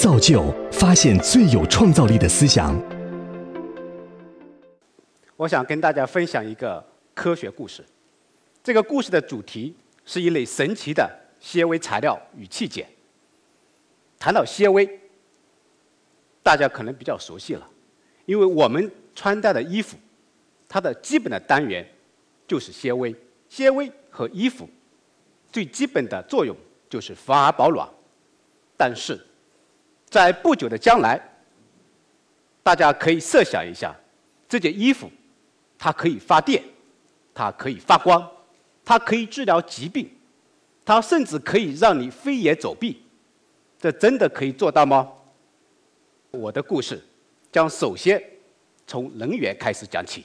造就发现最有创造力的思想。我想跟大家分享一个科学故事。这个故事的主题是一类神奇的纤维材料与器件。谈到纤维，大家可能比较熟悉了，因为我们穿戴的衣服，它的基本的单元就是纤维。纤维和衣服最基本的作用就是防寒保暖。但是，在不久的将来，大家可以设想一下，这件衣服它可以发电，它可以发光，它可以治疗疾病，它甚至可以让你飞檐走壁。这真的可以做到吗？我的故事将首先从能源开始讲起，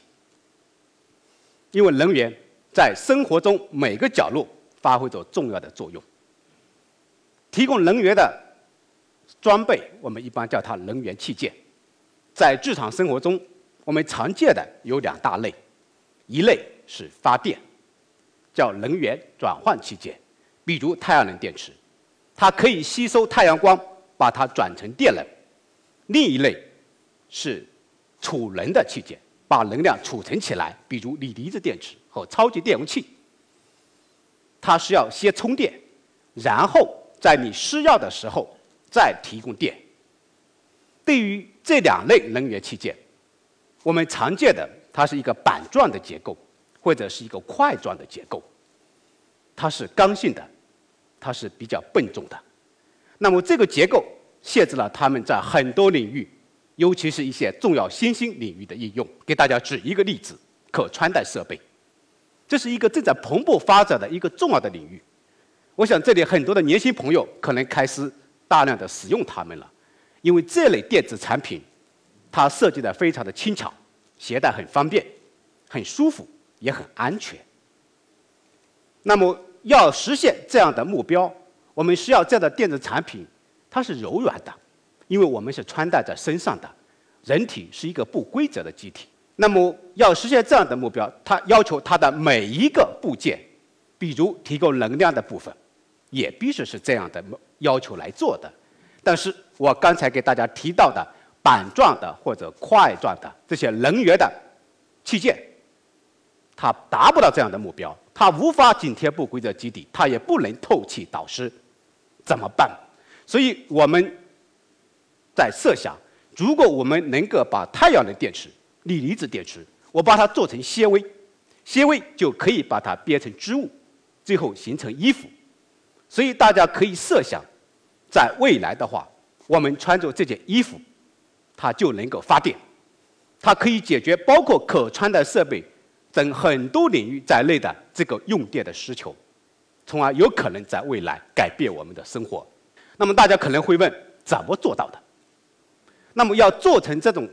因为能源在生活中每个角落发挥着重要的作用。提供能源的。装备我们一般叫它能源器件，在日常生活中，我们常见的有两大类，一类是发电，叫能源转换器件，比如太阳能电池，它可以吸收太阳光，把它转成电能；另一类是储能的器件，把能量储存起来，比如锂离子电池和超级电容器，它是要先充电，然后在你需要的时候。再提供电。对于这两类能源器件，我们常见的它是一个板状的结构，或者是一个块状的结构。它是刚性的，它是比较笨重的。那么这个结构限制了它们在很多领域，尤其是一些重要新兴领域的应用。给大家举一个例子：可穿戴设备，这是一个正在蓬勃发展的一个重要的领域。我想这里很多的年轻朋友可能开始。大量的使用它们了，因为这类电子产品，它设计的非常的轻巧，携带很方便，很舒服，也很安全。那么要实现这样的目标，我们需要这样的电子产品，它是柔软的，因为我们是穿戴在身上的，人体是一个不规则的机体。那么要实现这样的目标，它要求它的每一个部件，比如提供能量的部分，也必须是这样的。要求来做的，但是我刚才给大家提到的板状的或者块状的这些能源的器件，它达不到这样的目标，它无法紧贴不规则基底，它也不能透气导湿，怎么办？所以我们在设想，如果我们能够把太阳能电池、锂离子电池，我把它做成纤维，纤维就可以把它编成织物，最后形成衣服。所以大家可以设想，在未来的话，我们穿着这件衣服，它就能够发电，它可以解决包括可穿戴设备等很多领域在内的这个用电的需求，从而有可能在未来改变我们的生活。那么大家可能会问，怎么做到的？那么要做成这种，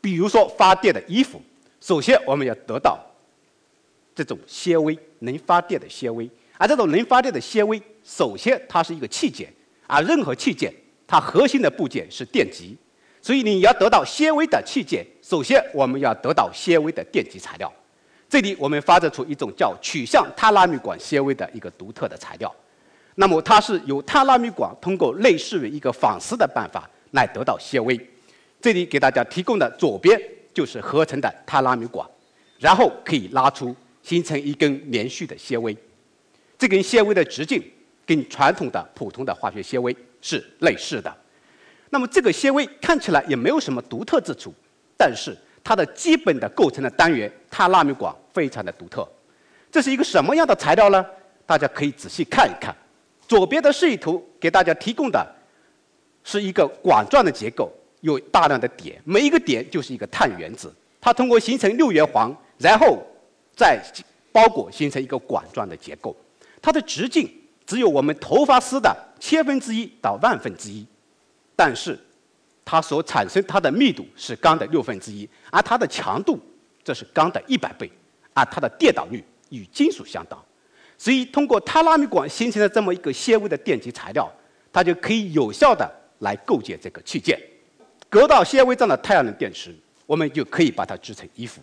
比如说发电的衣服，首先我们要得到这种纤维能发电的纤维。而这种能发电的纤维，首先它是一个器件，而任何器件它核心的部件是电极，所以你要得到纤维的器件，首先我们要得到纤维的电极材料。这里我们发展出一种叫取向碳纳米管纤维的一个独特的材料，那么它是由碳纳米管通过类似于一个纺丝的办法来得到纤维。这里给大家提供的左边就是合成的碳纳米管，然后可以拉出形成一根连续的纤维。这根纤维的直径跟传统的普通的化学纤维是类似的，那么这个纤维看起来也没有什么独特之处，但是它的基本的构成的单元碳纳米管非常的独特。这是一个什么样的材料呢？大家可以仔细看一看，左边的示意图给大家提供的是一个管状的结构，有大量的点，每一个点就是一个碳原子，它通过形成六元环，然后再包裹形成一个管状的结构。它的直径只有我们头发丝的千分之一到万分之一，但是它所产生它的密度是钢的六分之一，而它的强度这是钢的一百倍，而它的电导率与金属相当，所以通过碳纳米管形成的这么一个纤维的电极材料，它就可以有效的来构建这个器件。隔到纤维状的太阳能电池，我们就可以把它织成衣服。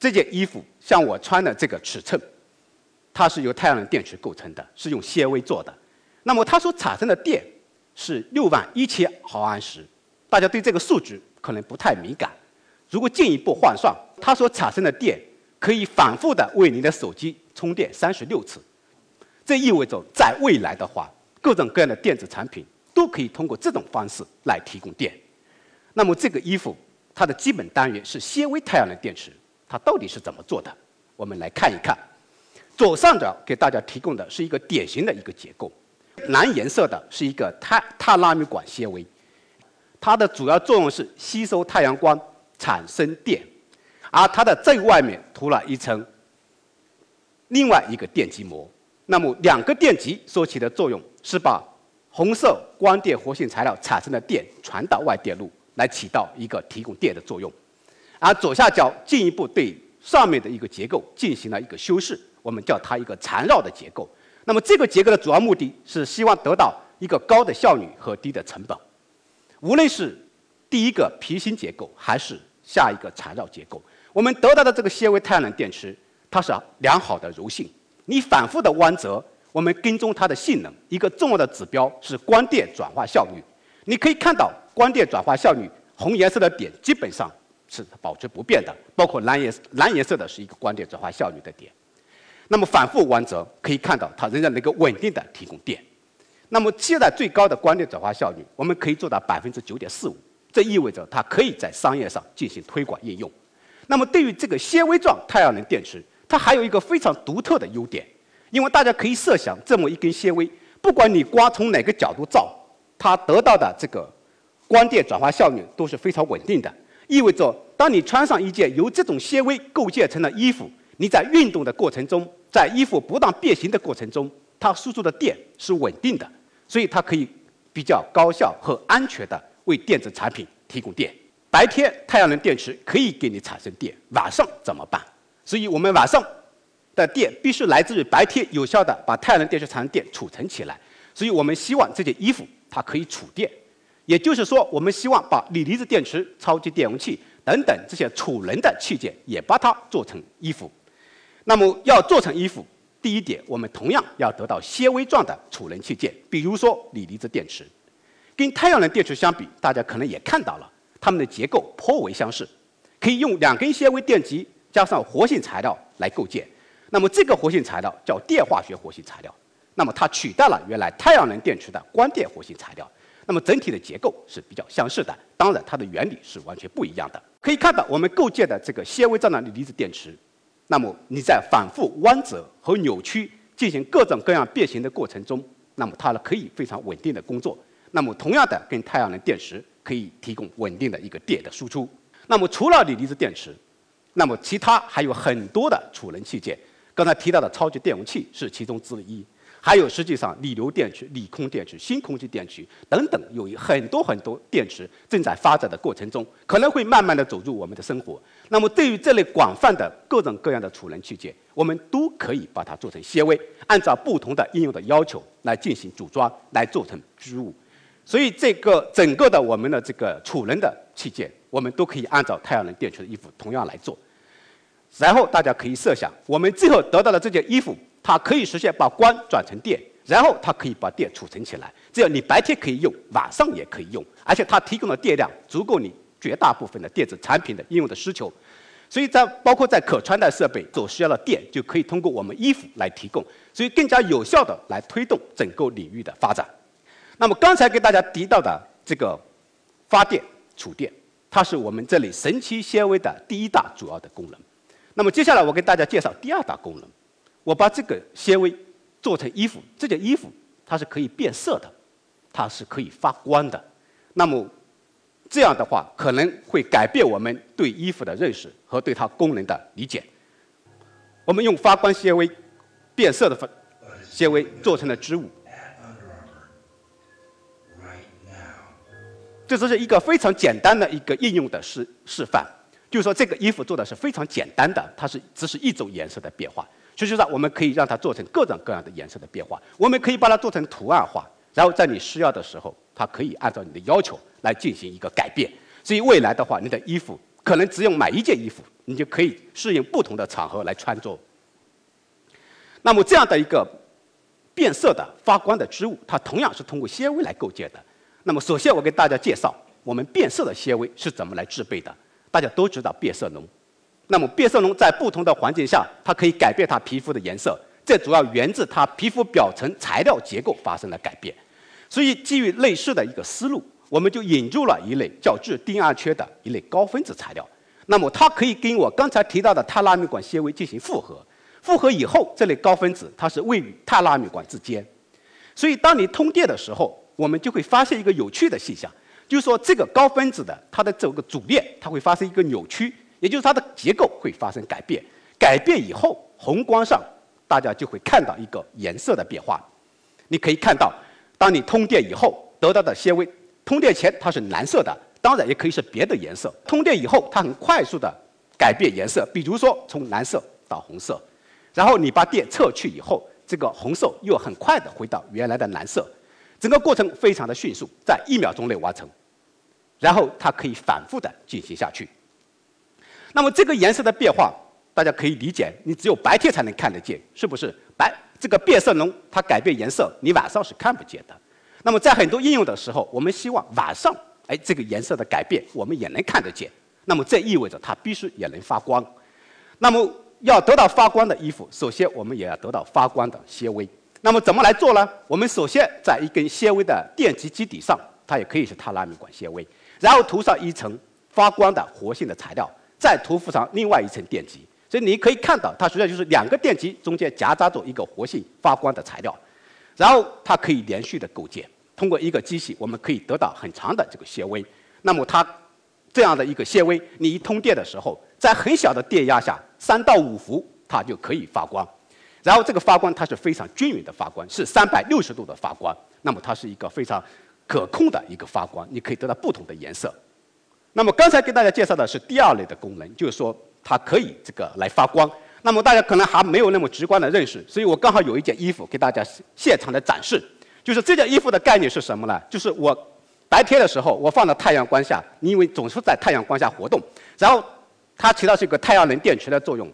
这件衣服像我穿的这个尺寸。它是由太阳能电池构成的，是用纤维做的。那么它所产生的电，是六万一千毫安时。大家对这个数值可能不太敏感。如果进一步换算，它所产生的电可以反复的为您的手机充电三十六次。这意味着在未来的话，各种各样的电子产品都可以通过这种方式来提供电。那么这个衣服它的基本单元是纤维太阳能电池，它到底是怎么做的？我们来看一看。左上角给大家提供的是一个典型的一个结构，蓝颜色的是一个碳碳纳米管纤维，它的主要作用是吸收太阳光产生电，而它的最外面涂了一层另外一个电极膜。那么两个电极所起的作用是把红色光电活性材料产生的电传到外电路，来起到一个提供电的作用。而左下角进一步对上面的一个结构进行了一个修饰。我们叫它一个缠绕的结构。那么这个结构的主要目的是希望得到一个高的效率和低的成本。无论是第一个皮芯结构还是下一个缠绕结构，我们得到的这个纤维太阳能电池，它是良好的柔性。你反复的弯折，我们跟踪它的性能，一个重要的指标是光电转化效率。你可以看到光电转化效率，红颜色的点基本上是保持不变的，包括蓝颜蓝颜色的是一个光电转化效率的点。那么反复弯折，可以看到它仍然能够稳定的提供电。那么现在最高的光电转化效率，我们可以做到百分之九点四五，这意味着它可以在商业上进行推广应用。那么对于这个纤维状太阳能电池，它还有一个非常独特的优点，因为大家可以设想，这么一根纤维，不管你光从哪个角度照，它得到的这个光电转化效率都是非常稳定的，意味着当你穿上一件由这种纤维构建成的衣服。你在运动的过程中，在衣服不断变形的过程中，它输出的电是稳定的，所以它可以比较高效和安全的为电子产品提供电。白天太阳能电池可以给你产生电，晚上怎么办？所以我们晚上的电必须来自于白天有效的把太阳能电池产生电储存起来。所以我们希望这件衣服它可以储电，也就是说，我们希望把锂离子电池、超级电容器等等这些储能的器件也把它做成衣服。那么要做成衣服，第一点，我们同样要得到纤维状的储能器件，比如说锂离子电池。跟太阳能电池相比，大家可能也看到了，它们的结构颇为相似，可以用两根纤维电极加上活性材料来构建。那么这个活性材料叫电化学活性材料，那么它取代了原来太阳能电池的光电活性材料。那么整体的结构是比较相似的，当然它的原理是完全不一样的。可以看到，我们构建的这个纤维状的锂离子电池。那么你在反复弯折和扭曲进行各种各样变形的过程中，那么它呢可以非常稳定的工作。那么同样的，跟太阳能电池可以提供稳定的一个电的输出。那么除了锂离子电池，那么其他还有很多的储能器件。刚才提到的超级电容器是其中之一。还有，实际上，锂流电池、锂空电池、新空气电池等等，有很多很多电池正在发展的过程中，可能会慢慢的走入我们的生活。那么，对于这类广泛的各种各样的储能器件，我们都可以把它做成纤维，按照不同的应用的要求来进行组装，来做成织物。所以，这个整个的我们的这个储能的器件，我们都可以按照太阳能电池的衣服同样来做。然后，大家可以设想，我们最后得到的这件衣服。它可以实现把光转成电，然后它可以把电储存起来，这样你白天可以用，晚上也可以用，而且它提供的电量足够你绝大部分的电子产品的应用的需求。所以在包括在可穿戴设备所需要的电，就可以通过我们衣服来提供，所以更加有效的来推动整个领域的发展。那么刚才给大家提到的这个发电储电，它是我们这里神奇纤维的第一大主要的功能。那么接下来我给大家介绍第二大功能。我把这个纤维做成衣服，这件衣服它是可以变色的，它是可以发光的。那么这样的话，可能会改变我们对衣服的认识和对它功能的理解。我们用发光纤维变色的纤维做成了织物，这只是一个非常简单的一个应用的示示范。就是说，这个衣服做的是非常简单的，它是只是一种颜色的变化。实际上，我们可以让它做成各种各样的颜色的变化。我们可以把它做成图案化，然后在你需要的时候，它可以按照你的要求来进行一个改变。所以未来的话，你的衣服可能只用买一件衣服，你就可以适应不同的场合来穿着。那么这样的一个变色的发光的织物，它同样是通过纤维来构建的。那么首先我给大家介绍我们变色的纤维是怎么来制备的。大家都知道变色龙，那么变色龙在不同的环境下，它可以改变它皮肤的颜色，这主要源自它皮肤表层材料结构发生了改变。所以基于类似的一个思路，我们就引入了一类叫质丁胺缺的一类高分子材料。那么它可以跟我刚才提到的碳纳米管纤维进行复合，复合以后，这类高分子它是位于碳纳米管之间。所以，当你通电的时候，我们就会发现一个有趣的现象，就是说这个高分子的它的这个主链，它会发生一个扭曲，也就是它的结构会发生改变。改变以后，红光上大家就会看到一个颜色的变化。你可以看到，当你通电以后得到的纤维，通电前它是蓝色的，当然也可以是别的颜色。通电以后，它很快速的改变颜色，比如说从蓝色到红色，然后你把电撤去以后。这个红色又很快的回到原来的蓝色，整个过程非常的迅速，在一秒钟内完成，然后它可以反复的进行下去。那么这个颜色的变化，大家可以理解，你只有白天才能看得见，是不是？白这个变色龙它改变颜色，你晚上是看不见的。那么在很多应用的时候，我们希望晚上，哎，这个颜色的改变我们也能看得见。那么这意味着它必须也能发光。那么要得到发光的衣服，首先我们也要得到发光的纤维。那么怎么来做呢？我们首先在一根纤维的电极基底上，它也可以是碳拉米管纤维，然后涂上一层发光的活性的材料，再涂覆上另外一层电极。所以你可以看到，它实际上就是两个电极中间夹杂着一个活性发光的材料，然后它可以连续的构建。通过一个机器，我们可以得到很长的这个纤维。那么它这样的一个纤维，你一通电的时候，在很小的电压下。三到五伏，它就可以发光。然后这个发光它是非常均匀的发光，是三百六十度的发光。那么它是一个非常可控的一个发光，你可以得到不同的颜色。那么刚才给大家介绍的是第二类的功能，就是说它可以这个来发光。那么大家可能还没有那么直观的认识，所以我刚好有一件衣服给大家现场的展示。就是这件衣服的概念是什么呢？就是我白天的时候我放到太阳光下，因为总是在太阳光下活动，然后。它起到是一个太阳能电池的作用，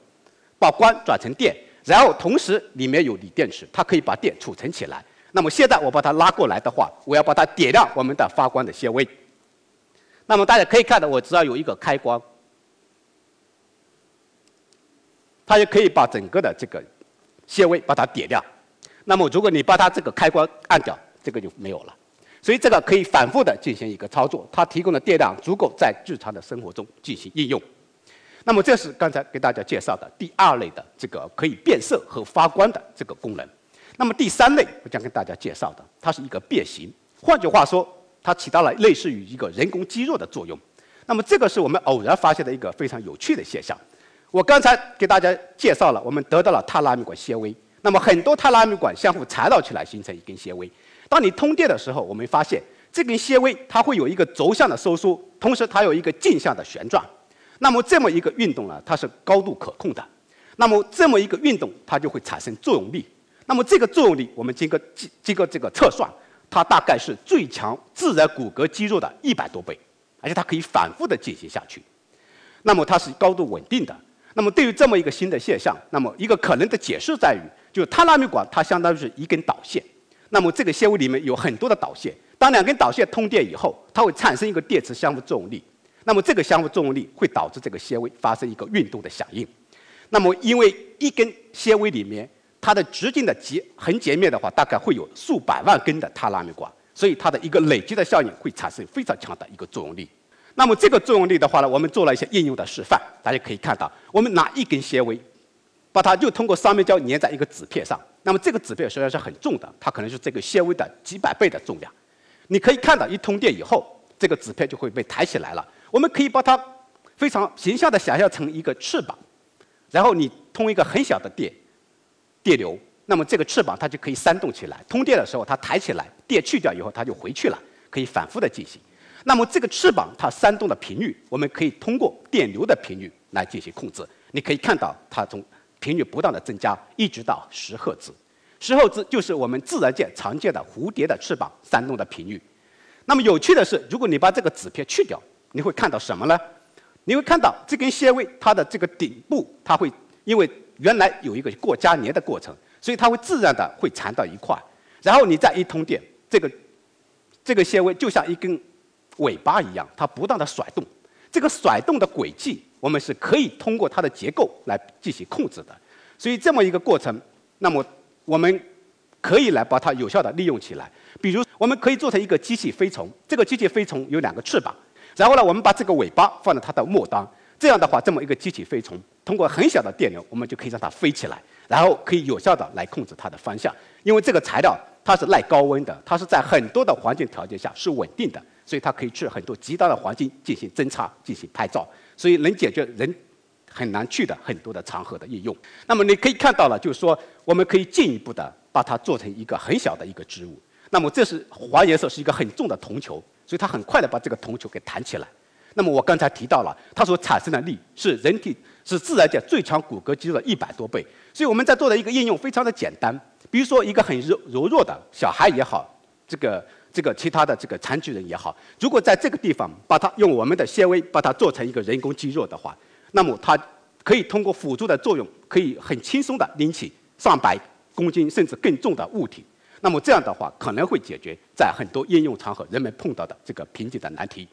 把光转成电，然后同时里面有锂电池，它可以把电储存起来。那么现在我把它拉过来的话，我要把它点亮我们的发光的纤维。那么大家可以看到，我只要有一个开关，它就可以把整个的这个纤维把它点亮。那么如果你把它这个开关按掉，这个就没有了。所以这个可以反复的进行一个操作，它提供的电量足够在日常的生活中进行应用。那么这是刚才给大家介绍的第二类的这个可以变色和发光的这个功能。那么第三类我将跟大家介绍的，它是一个变形。换句话说，它起到了类似于一个人工肌肉的作用。那么这个是我们偶然发现的一个非常有趣的现象。我刚才给大家介绍了，我们得到了碳拉米管纤维。那么很多碳拉米管相互缠绕起来形成一根纤维。当你通电的时候，我们发现这根纤维它会有一个轴向的收缩，同时它有一个径向的旋转。那么这么一个运动呢，它是高度可控的。那么这么一个运动，它就会产生作用力。那么这个作用力，我们经过经经过这个测算，它大概是最强自然骨骼肌肉的一百多倍，而且它可以反复的进行下去。那么它是高度稳定的。那么对于这么一个新的现象，那么一个可能的解释在于，就是碳纳米管它相当于是一根导线。那么这个纤维里面有很多的导线，当两根导线通电以后，它会产生一个电磁相互作用力。那么这个相互作用力会导致这个纤维发生一个运动的响应。那么因为一根纤维里面它的直径的截横截面的话，大概会有数百万根的碳拉米管，所以它的一个累积的效应会产生非常强的一个作用力。那么这个作用力的话呢，我们做了一些应用的示范，大家可以看到，我们拿一根纤维，把它就通过双面胶粘在一个纸片上。那么这个纸片实际上是很重的，它可能是这个纤维的几百倍的重量。你可以看到，一通电以后，这个纸片就会被抬起来了。我们可以把它非常形象的想象成一个翅膀，然后你通一个很小的电电流，那么这个翅膀它就可以扇动起来。通电的时候它抬起来，电去掉以后它就回去了，可以反复的进行。那么这个翅膀它扇动的频率，我们可以通过电流的频率来进行控制。你可以看到它从频率不断的增加，一直到十赫兹。十赫兹就是我们自然界常见的蝴蝶的翅膀扇动的频率。那么有趣的是，如果你把这个纸片去掉，你会看到什么呢？你会看到这根纤维，它的这个顶部，它会因为原来有一个过加年的过程，所以它会自然的会缠到一块。然后你再一通电，这个这个纤维就像一根尾巴一样，它不断的甩动。这个甩动的轨迹，我们是可以通过它的结构来进行控制的。所以这么一个过程，那么我们可以来把它有效的利用起来。比如，我们可以做成一个机器飞虫，这个机器飞虫有两个翅膀，然后呢，我们把这个尾巴放在它的末端，这样的话，这么一个机器飞虫，通过很小的电流，我们就可以让它飞起来，然后可以有效的来控制它的方向。因为这个材料它是耐高温的，它是在很多的环境条件下是稳定的。所以它可以去很多极端的环境进行侦查、进行拍照，所以能解决人很难去的很多的场合的应用。那么你可以看到了，就是说我们可以进一步的把它做成一个很小的一个织物。那么这是黄颜色是一个很重的铜球，所以它很快的把这个铜球给弹起来。那么我刚才提到了，它所产生的力是人体是自然界最强骨骼肌肉的一百多倍。所以我们在做的一个应用非常的简单，比如说一个很柔柔弱的小孩也好，这个。这个其他的这个残疾人也好，如果在这个地方把它用我们的纤维把它做成一个人工肌肉的话，那么它可以通过辅助的作用，可以很轻松的拎起上百公斤甚至更重的物体。那么这样的话，可能会解决在很多应用场合人们碰到的这个瓶颈的难题。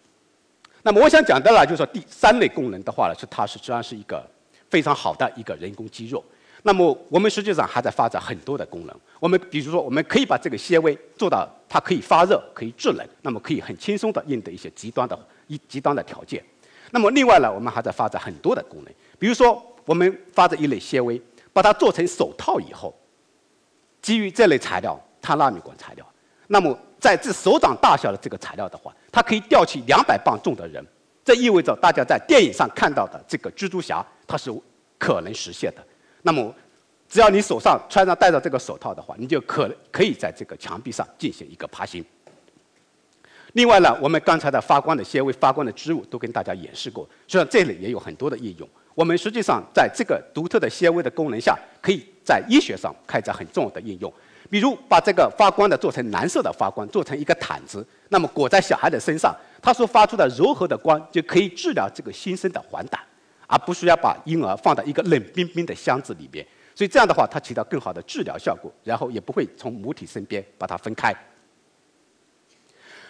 那么我想讲的呢，就是说第三类功能的话呢，是它实际上是一个非常好的一个人工肌肉。那么我们实际上还在发展很多的功能。我们比如说，我们可以把这个纤维做到它可以发热、可以制冷，那么可以很轻松的应对一些极端的、一极端的条件。那么另外呢，我们还在发展很多的功能。比如说，我们发展一类纤维，把它做成手套以后，基于这类材料碳纳米管材料，那么在这手掌大小的这个材料的话，它可以吊起两百磅重的人。这意味着大家在电影上看到的这个蜘蛛侠，它是可能实现的。那么，只要你手上穿上戴着这个手套的话，你就可可以在这个墙壁上进行一个爬行。另外呢，我们刚才的发光的纤维、发光的织物都跟大家演示过，实际上这里也有很多的应用。我们实际上在这个独特的纤维的功能下，可以在医学上开展很重要的应用。比如把这个发光的做成蓝色的发光，做成一个毯子，那么裹在小孩的身上，它所发出的柔和的光就可以治疗这个新生的黄疸。而不需要把婴儿放到一个冷冰冰的箱子里边，所以这样的话，它起到更好的治疗效果，然后也不会从母体身边把它分开。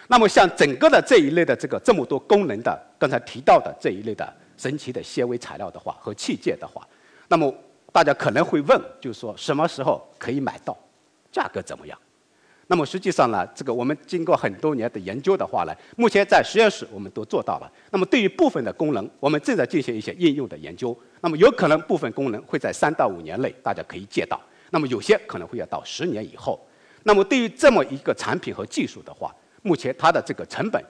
那么，像整个的这一类的这个这么多功能的，刚才提到的这一类的神奇的纤维材料的话和器械的话，那么大家可能会问，就是说什么时候可以买到，价格怎么样？那么实际上呢，这个我们经过很多年的研究的话呢，目前在实验室我们都做到了。那么对于部分的功能，我们正在进行一些应用的研究。那么有可能部分功能会在三到五年内大家可以借到，那么有些可能会要到十年以后。那么对于这么一个产品和技术的话，目前它的这个成本，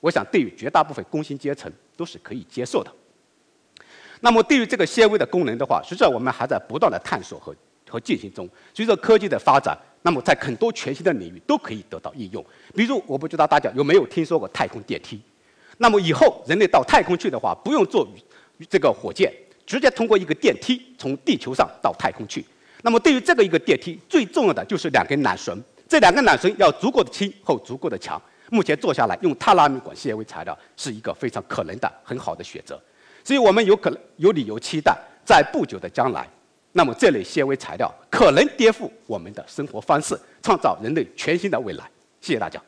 我想对于绝大部分工薪阶层都是可以接受的。那么对于这个纤维的功能的话，实际上我们还在不断的探索和和进行中。随着科技的发展。那么，在很多全新的领域都可以得到应用。比如，我不知道大家有没有听说过太空电梯？那么以后人类到太空去的话，不用坐这个火箭，直接通过一个电梯从地球上到太空去。那么对于这个一个电梯，最重要的就是两根缆绳，这两根缆绳要足够的轻和足够的强。目前做下来用碳纳米管纤维材料是一个非常可能的很好的选择。所以我们有可能有理由期待，在不久的将来。那么这类纤维材料可能颠覆我们的生活方式，创造人类全新的未来。谢谢大家。